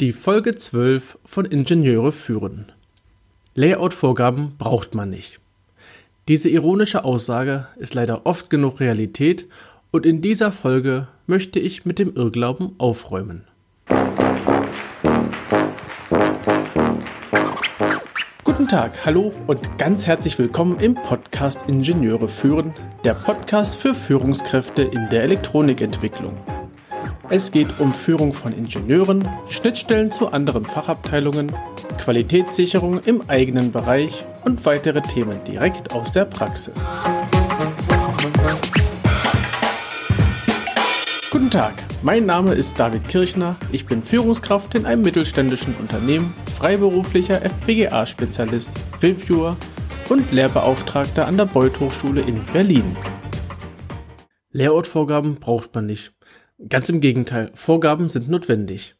Die Folge 12 von Ingenieure führen. Layout-Vorgaben braucht man nicht. Diese ironische Aussage ist leider oft genug Realität und in dieser Folge möchte ich mit dem Irrglauben aufräumen. Guten Tag, hallo und ganz herzlich willkommen im Podcast Ingenieure führen, der Podcast für Führungskräfte in der Elektronikentwicklung. Es geht um Führung von Ingenieuren, Schnittstellen zu anderen Fachabteilungen, Qualitätssicherung im eigenen Bereich und weitere Themen direkt aus der Praxis. Guten Tag, mein Name ist David Kirchner, ich bin Führungskraft in einem mittelständischen Unternehmen, freiberuflicher FPGA-Spezialist, Reviewer und Lehrbeauftragter an der Beuth Hochschule in Berlin. Layout-Vorgaben braucht man nicht. Ganz im Gegenteil, Vorgaben sind notwendig.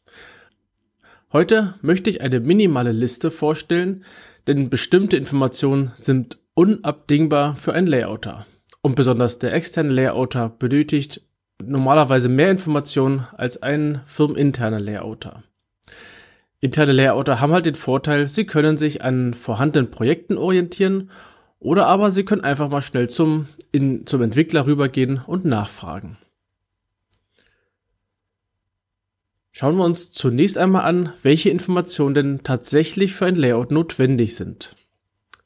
Heute möchte ich eine minimale Liste vorstellen, denn bestimmte Informationen sind unabdingbar für einen Layouter. Und besonders der externe Layouter benötigt normalerweise mehr Informationen als ein firmeninterner Layouter. Interne Layouter haben halt den Vorteil, sie können sich an vorhandenen Projekten orientieren oder aber sie können einfach mal schnell zum, in, zum Entwickler rübergehen und nachfragen. Schauen wir uns zunächst einmal an, welche Informationen denn tatsächlich für ein Layout notwendig sind.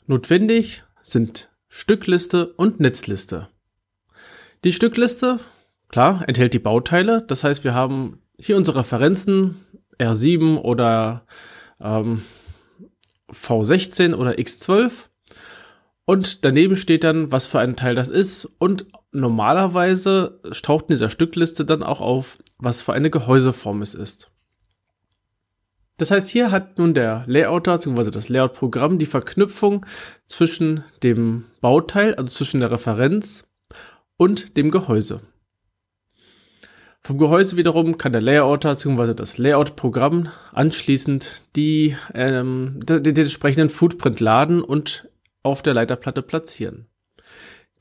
Notwendig sind Stückliste und Netzliste. Die Stückliste, klar, enthält die Bauteile. Das heißt, wir haben hier unsere Referenzen R7 oder ähm, V16 oder X12. Und daneben steht dann, was für ein Teil das ist. Und normalerweise taucht in dieser Stückliste dann auch auf, was für eine Gehäuseform es ist. Das heißt, hier hat nun der Layouter bzw. das Layout-Programm die Verknüpfung zwischen dem Bauteil, also zwischen der Referenz und dem Gehäuse. Vom Gehäuse wiederum kann der Layouter bzw. das Layout-Programm anschließend die, ähm, den, den entsprechenden Footprint laden und auf der Leiterplatte platzieren.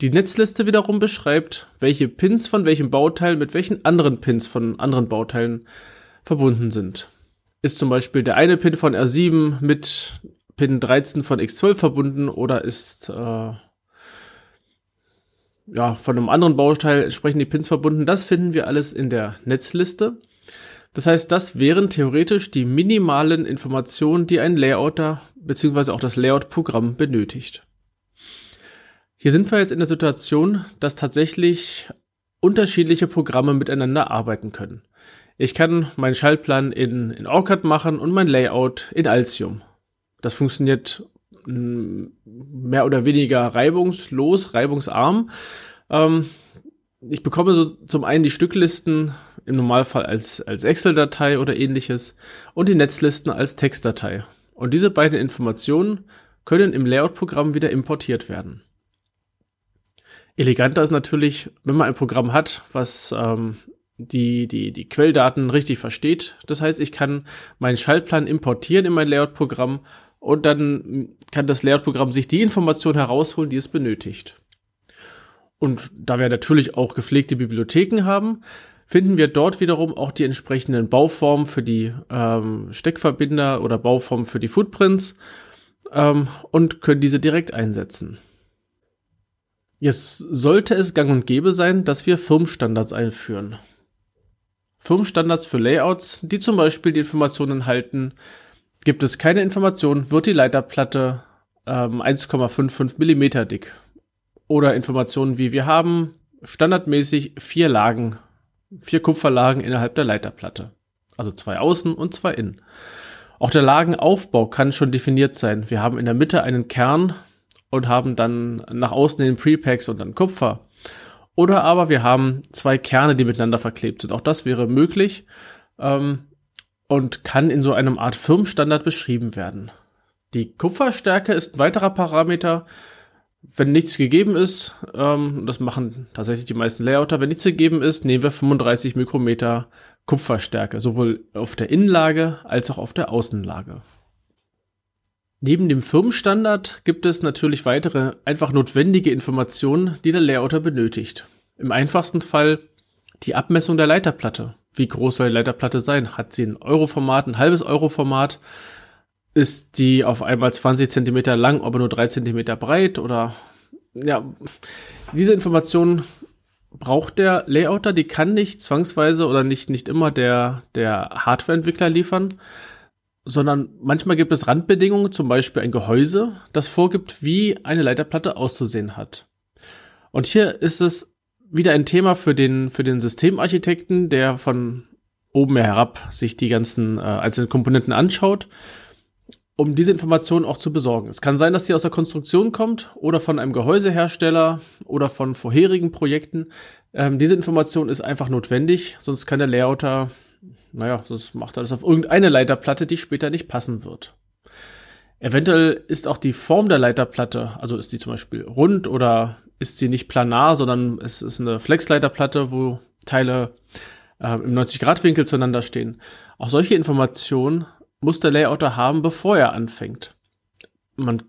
Die Netzliste wiederum beschreibt, welche Pins von welchem Bauteil mit welchen anderen Pins von anderen Bauteilen verbunden sind. Ist zum Beispiel der eine Pin von R7 mit Pin 13 von X12 verbunden oder ist äh, ja, von einem anderen Bauteil entsprechend die Pins verbunden. Das finden wir alles in der Netzliste. Das heißt, das wären theoretisch die minimalen Informationen, die ein Layouter bzw. auch das Layout-Programm benötigt. Hier sind wir jetzt in der Situation, dass tatsächlich unterschiedliche Programme miteinander arbeiten können. Ich kann meinen Schaltplan in, in OrCAD machen und mein Layout in Altium. Das funktioniert mm, mehr oder weniger reibungslos, reibungsarm. Ähm, ich bekomme so zum einen die Stücklisten im Normalfall als, als Excel-Datei oder ähnliches und die Netzlisten als Textdatei. Und diese beiden Informationen können im Layout-Programm wieder importiert werden. Eleganter ist natürlich, wenn man ein Programm hat, was ähm, die, die, die Quelldaten richtig versteht. Das heißt, ich kann meinen Schaltplan importieren in mein Layout-Programm und dann kann das Layout-Programm sich die Information herausholen, die es benötigt. Und da wir natürlich auch gepflegte Bibliotheken haben, finden wir dort wiederum auch die entsprechenden Bauformen für die ähm, Steckverbinder oder Bauformen für die Footprints ähm, und können diese direkt einsetzen. Jetzt sollte es gang und gäbe sein, dass wir Firmenstandards einführen. Firmenstandards für Layouts, die zum Beispiel die Informationen halten, gibt es keine Information, wird die Leiterplatte ähm, 1,55 Millimeter dick. Oder Informationen wie wir haben standardmäßig vier Lagen, vier Kupferlagen innerhalb der Leiterplatte. Also zwei außen und zwei innen. Auch der Lagenaufbau kann schon definiert sein. Wir haben in der Mitte einen Kern, und haben dann nach außen den Prepacks und dann Kupfer. Oder aber wir haben zwei Kerne, die miteinander verklebt sind. Auch das wäre möglich ähm, und kann in so einem Art Firmenstandard beschrieben werden. Die Kupferstärke ist ein weiterer Parameter. Wenn nichts gegeben ist, ähm, das machen tatsächlich die meisten Layouter, wenn nichts gegeben ist, nehmen wir 35 Mikrometer Kupferstärke, sowohl auf der Innenlage als auch auf der Außenlage. Neben dem Firmenstandard gibt es natürlich weitere einfach notwendige Informationen, die der Layouter benötigt. Im einfachsten Fall die Abmessung der Leiterplatte. wie groß soll die Leiterplatte sein? Hat sie ein Euroformat, ein halbes Euroformat? Ist die auf einmal 20 Zentimeter lang, aber nur 3 Zentimeter breit? Oder ja, diese Informationen braucht der Layouter, die kann nicht zwangsweise oder nicht, nicht immer der, der Hardwareentwickler liefern, sondern manchmal gibt es Randbedingungen, zum Beispiel ein Gehäuse, das vorgibt, wie eine Leiterplatte auszusehen hat. Und hier ist es wieder ein Thema für den, für den Systemarchitekten, der von oben herab sich die ganzen äh, einzelnen Komponenten anschaut, um diese Informationen auch zu besorgen. Es kann sein, dass die aus der Konstruktion kommt oder von einem Gehäusehersteller oder von vorherigen Projekten. Ähm, diese Information ist einfach notwendig, sonst kann der Layouter naja, sonst macht er das auf irgendeine Leiterplatte, die später nicht passen wird. Eventuell ist auch die Form der Leiterplatte, also ist die zum Beispiel rund oder ist sie nicht planar, sondern es ist eine Flexleiterplatte, wo Teile äh, im 90-Grad-Winkel zueinander stehen. Auch solche Informationen muss der Layouter haben, bevor er anfängt. Man,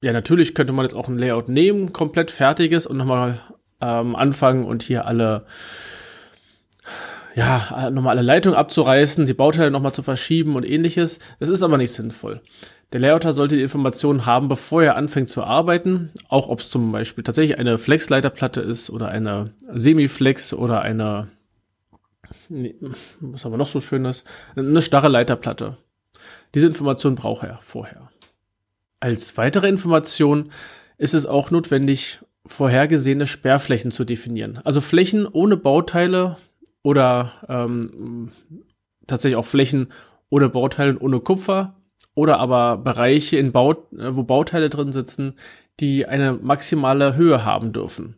ja, natürlich könnte man jetzt auch ein Layout nehmen, komplett fertiges und nochmal ähm, anfangen und hier alle ja, nochmal alle Leitungen abzureißen, die Bauteile nochmal zu verschieben und ähnliches. Das ist aber nicht sinnvoll. Der Layouter sollte die Informationen haben, bevor er anfängt zu arbeiten, auch ob es zum Beispiel tatsächlich eine Flex-Leiterplatte ist oder eine Semi-Flex oder eine, nee, was aber noch so schön ist, eine starre Leiterplatte. Diese Information braucht er vorher. Als weitere Information ist es auch notwendig, vorhergesehene Sperrflächen zu definieren. Also Flächen ohne Bauteile, oder ähm, tatsächlich auch Flächen ohne Bauteile ohne Kupfer oder aber Bereiche, in Bau, äh, wo Bauteile drin sitzen, die eine maximale Höhe haben dürfen.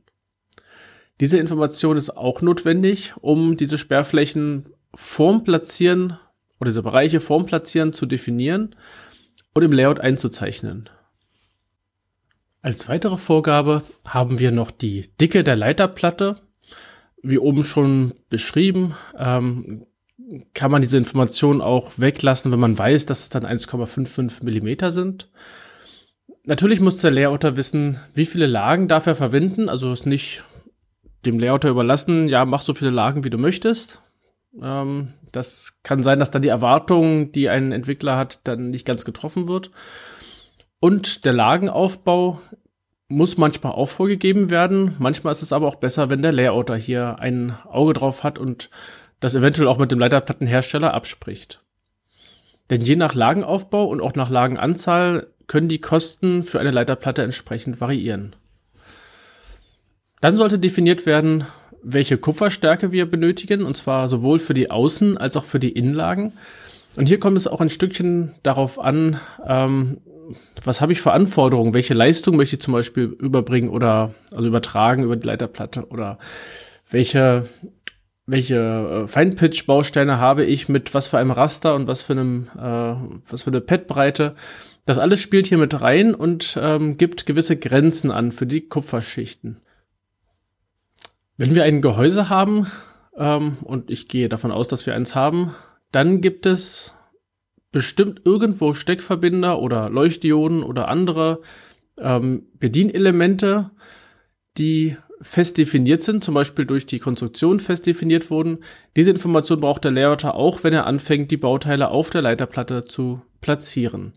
Diese Information ist auch notwendig, um diese Sperrflächen vorm Platzieren oder diese Bereiche vorm Platzieren zu definieren und im Layout einzuzeichnen. Als weitere Vorgabe haben wir noch die Dicke der Leiterplatte wie oben schon beschrieben, ähm, kann man diese Informationen auch weglassen, wenn man weiß, dass es dann 1,55 Millimeter sind. Natürlich muss der Layouter wissen, wie viele Lagen darf er verwenden. Also ist nicht dem Layouter überlassen, ja, mach so viele Lagen, wie du möchtest. Ähm, das kann sein, dass dann die Erwartung, die ein Entwickler hat, dann nicht ganz getroffen wird. Und der Lagenaufbau muss manchmal auch vorgegeben werden. Manchmal ist es aber auch besser, wenn der Layouter hier ein Auge drauf hat und das eventuell auch mit dem Leiterplattenhersteller abspricht. Denn je nach Lagenaufbau und auch nach Lagenanzahl können die Kosten für eine Leiterplatte entsprechend variieren. Dann sollte definiert werden, welche Kupferstärke wir benötigen, und zwar sowohl für die Außen- als auch für die Innenlagen. Und hier kommt es auch ein Stückchen darauf an, ähm, was habe ich für Anforderungen? Welche Leistung möchte ich zum Beispiel überbringen oder also übertragen über die Leiterplatte? Oder welche, welche äh, Feinpitch-Bausteine habe ich mit was für einem Raster und was für einem, äh, was für eine Pad-Breite? Das alles spielt hier mit rein und ähm, gibt gewisse Grenzen an für die Kupferschichten. Wenn wir ein Gehäuse haben, ähm, und ich gehe davon aus, dass wir eins haben, dann gibt es bestimmt irgendwo Steckverbinder oder Leuchtdioden oder andere ähm, Bedienelemente, die fest definiert sind, zum Beispiel durch die Konstruktion fest definiert wurden. Diese Information braucht der Layouter auch, wenn er anfängt, die Bauteile auf der Leiterplatte zu platzieren.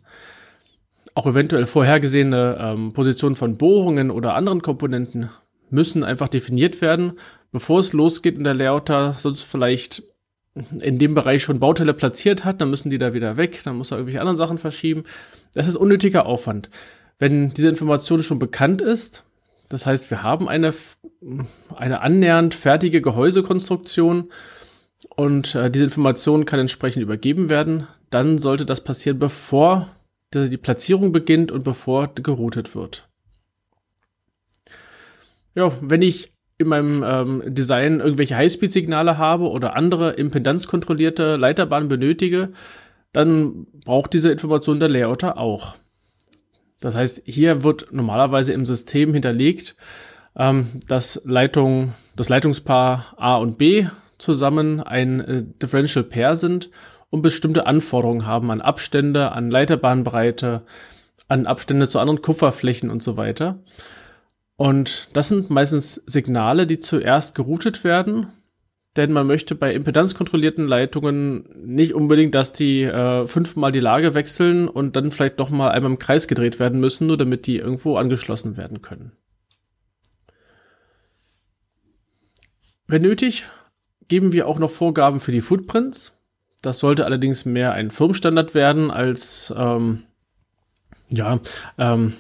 Auch eventuell vorhergesehene ähm, Positionen von Bohrungen oder anderen Komponenten müssen einfach definiert werden, bevor es losgeht und der Layouter sonst vielleicht in dem Bereich schon Bauteile platziert hat, dann müssen die da wieder weg, dann muss er irgendwelche anderen Sachen verschieben. Das ist unnötiger Aufwand. Wenn diese Information schon bekannt ist, das heißt, wir haben eine, eine annähernd fertige Gehäusekonstruktion und äh, diese Information kann entsprechend übergeben werden, dann sollte das passieren, bevor die, die Platzierung beginnt und bevor geroutet wird. Ja, wenn ich in meinem ähm, Design irgendwelche Highspeed-Signale habe oder andere impedanzkontrollierte Leiterbahnen benötige, dann braucht diese Information der Layouter auch. Das heißt, hier wird normalerweise im System hinterlegt, ähm, dass Leitung, das Leitungspaar A und B zusammen ein äh, Differential Pair sind und bestimmte Anforderungen haben an Abstände, an Leiterbahnbreite, an Abstände zu anderen Kupferflächen und so weiter. Und das sind meistens Signale, die zuerst geroutet werden, denn man möchte bei impedanzkontrollierten Leitungen nicht unbedingt, dass die äh, fünfmal die Lage wechseln und dann vielleicht noch mal einmal im Kreis gedreht werden müssen, nur damit die irgendwo angeschlossen werden können. Wenn nötig, geben wir auch noch Vorgaben für die Footprints. Das sollte allerdings mehr ein Firmenstandard werden als ähm, ja ähm,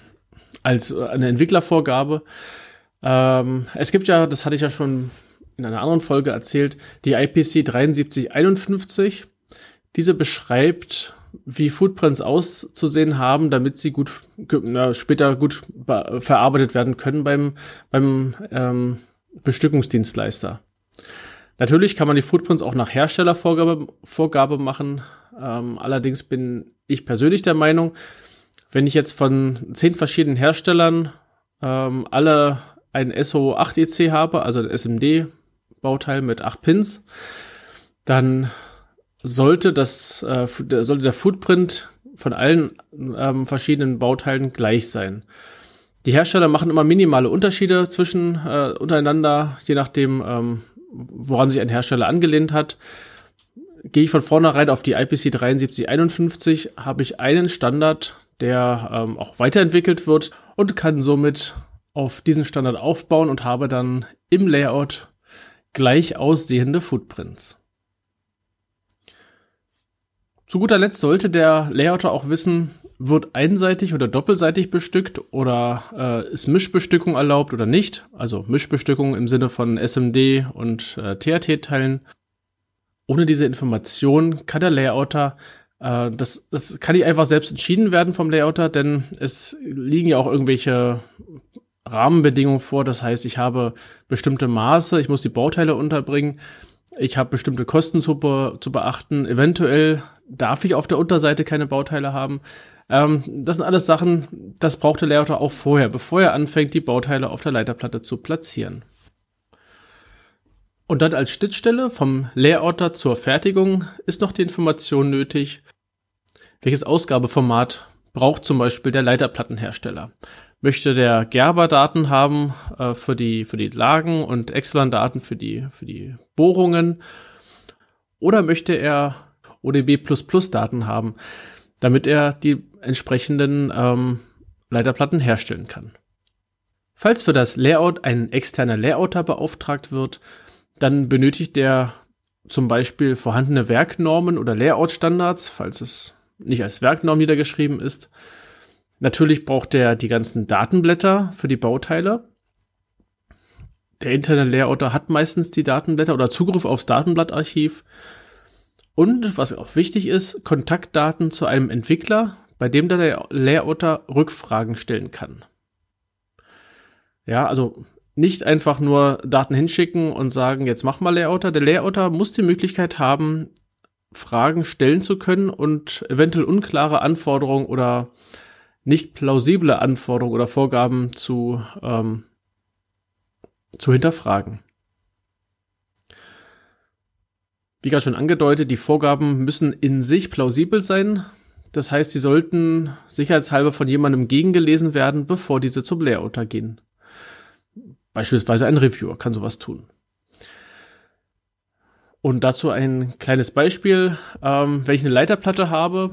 als eine Entwicklervorgabe. Ähm, es gibt ja, das hatte ich ja schon in einer anderen Folge erzählt, die IPC 7351. Diese beschreibt, wie Footprints auszusehen haben, damit sie gut na, später gut verarbeitet werden können beim, beim ähm, Bestückungsdienstleister. Natürlich kann man die Footprints auch nach Herstellervorgabe Vorgabe machen. Ähm, allerdings bin ich persönlich der Meinung, wenn ich jetzt von zehn verschiedenen Herstellern ähm, alle ein SO8EC habe, also ein SMD-Bauteil mit acht Pins, dann sollte das äh, sollte der Footprint von allen ähm, verschiedenen Bauteilen gleich sein. Die Hersteller machen immer minimale Unterschiede zwischen äh, untereinander, je nachdem, ähm, woran sich ein Hersteller angelehnt hat. Gehe ich von vornherein auf die IPC 7351, habe ich einen Standard, der ähm, auch weiterentwickelt wird und kann somit auf diesen Standard aufbauen und habe dann im Layout gleich aussehende Footprints. Zu guter Letzt sollte der Layouter auch wissen, wird einseitig oder doppelseitig bestückt oder äh, ist Mischbestückung erlaubt oder nicht. Also Mischbestückung im Sinne von SMD und äh, THT-Teilen. Ohne diese Information kann der Layouter, äh, das, das kann nicht einfach selbst entschieden werden vom Layouter, denn es liegen ja auch irgendwelche Rahmenbedingungen vor. Das heißt, ich habe bestimmte Maße, ich muss die Bauteile unterbringen. Ich habe bestimmte Kosten zu, be zu beachten. Eventuell darf ich auf der Unterseite keine Bauteile haben. Ähm, das sind alles Sachen, das braucht der Layouter auch vorher, bevor er anfängt, die Bauteile auf der Leiterplatte zu platzieren. Und dann als Schnittstelle vom Layouter zur Fertigung ist noch die Information nötig, welches Ausgabeformat braucht zum Beispiel der Leiterplattenhersteller. Möchte der Gerber Daten haben äh, für, die, für die Lagen und Exelon Daten für die, für die Bohrungen? Oder möchte er ODB Daten haben, damit er die entsprechenden ähm, Leiterplatten herstellen kann? Falls für das Layout ein externer Layouter beauftragt wird, dann benötigt der zum Beispiel vorhandene Werknormen oder Layout-Standards, falls es nicht als Werknorm niedergeschrieben ist. Natürlich braucht er die ganzen Datenblätter für die Bauteile. Der interne Layouter hat meistens die Datenblätter oder Zugriff aufs Datenblattarchiv. Und was auch wichtig ist, Kontaktdaten zu einem Entwickler, bei dem der Layouter Rückfragen stellen kann. Ja, also nicht einfach nur Daten hinschicken und sagen, jetzt mach mal Layouter. Der Layouter muss die Möglichkeit haben, Fragen stellen zu können und eventuell unklare Anforderungen oder nicht plausible Anforderungen oder Vorgaben zu, ähm, zu hinterfragen. Wie gerade schon angedeutet, die Vorgaben müssen in sich plausibel sein. Das heißt, sie sollten sicherheitshalber von jemandem gegengelesen werden, bevor diese zum Layouter gehen. Beispielsweise ein Reviewer kann sowas tun. Und dazu ein kleines Beispiel. Ähm, wenn ich eine Leiterplatte habe,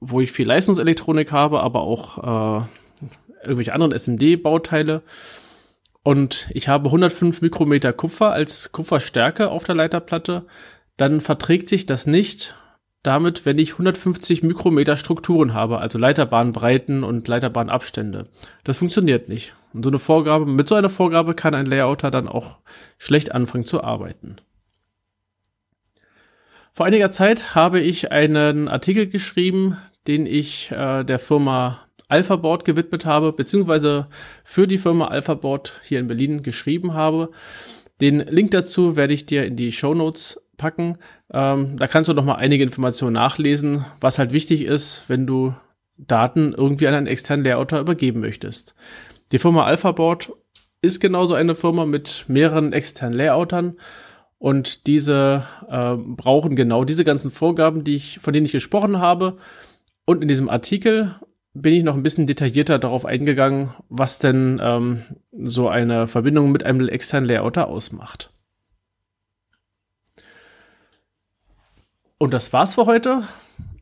wo ich viel Leistungselektronik habe, aber auch äh, irgendwelche anderen SMD-Bauteile, und ich habe 105 Mikrometer Kupfer als Kupferstärke auf der Leiterplatte, dann verträgt sich das nicht damit, wenn ich 150 Mikrometer Strukturen habe, also Leiterbahnbreiten und Leiterbahnabstände. Das funktioniert nicht. Und so eine Vorgabe, mit so einer Vorgabe kann ein Layouter dann auch schlecht anfangen zu arbeiten. Vor einiger Zeit habe ich einen Artikel geschrieben, den ich äh, der Firma Alphaboard gewidmet habe, beziehungsweise für die Firma Alphaboard hier in Berlin geschrieben habe. Den Link dazu werde ich dir in die Show Notes packen. Ähm, da kannst du noch mal einige Informationen nachlesen, was halt wichtig ist, wenn du Daten irgendwie an einen externen Layouter übergeben möchtest. Die Firma Alphaboard ist genauso eine Firma mit mehreren externen Layoutern und diese äh, brauchen genau diese ganzen Vorgaben, die ich, von denen ich gesprochen habe. Und in diesem Artikel bin ich noch ein bisschen detaillierter darauf eingegangen, was denn ähm, so eine Verbindung mit einem externen Layouter ausmacht. Und das war's für heute.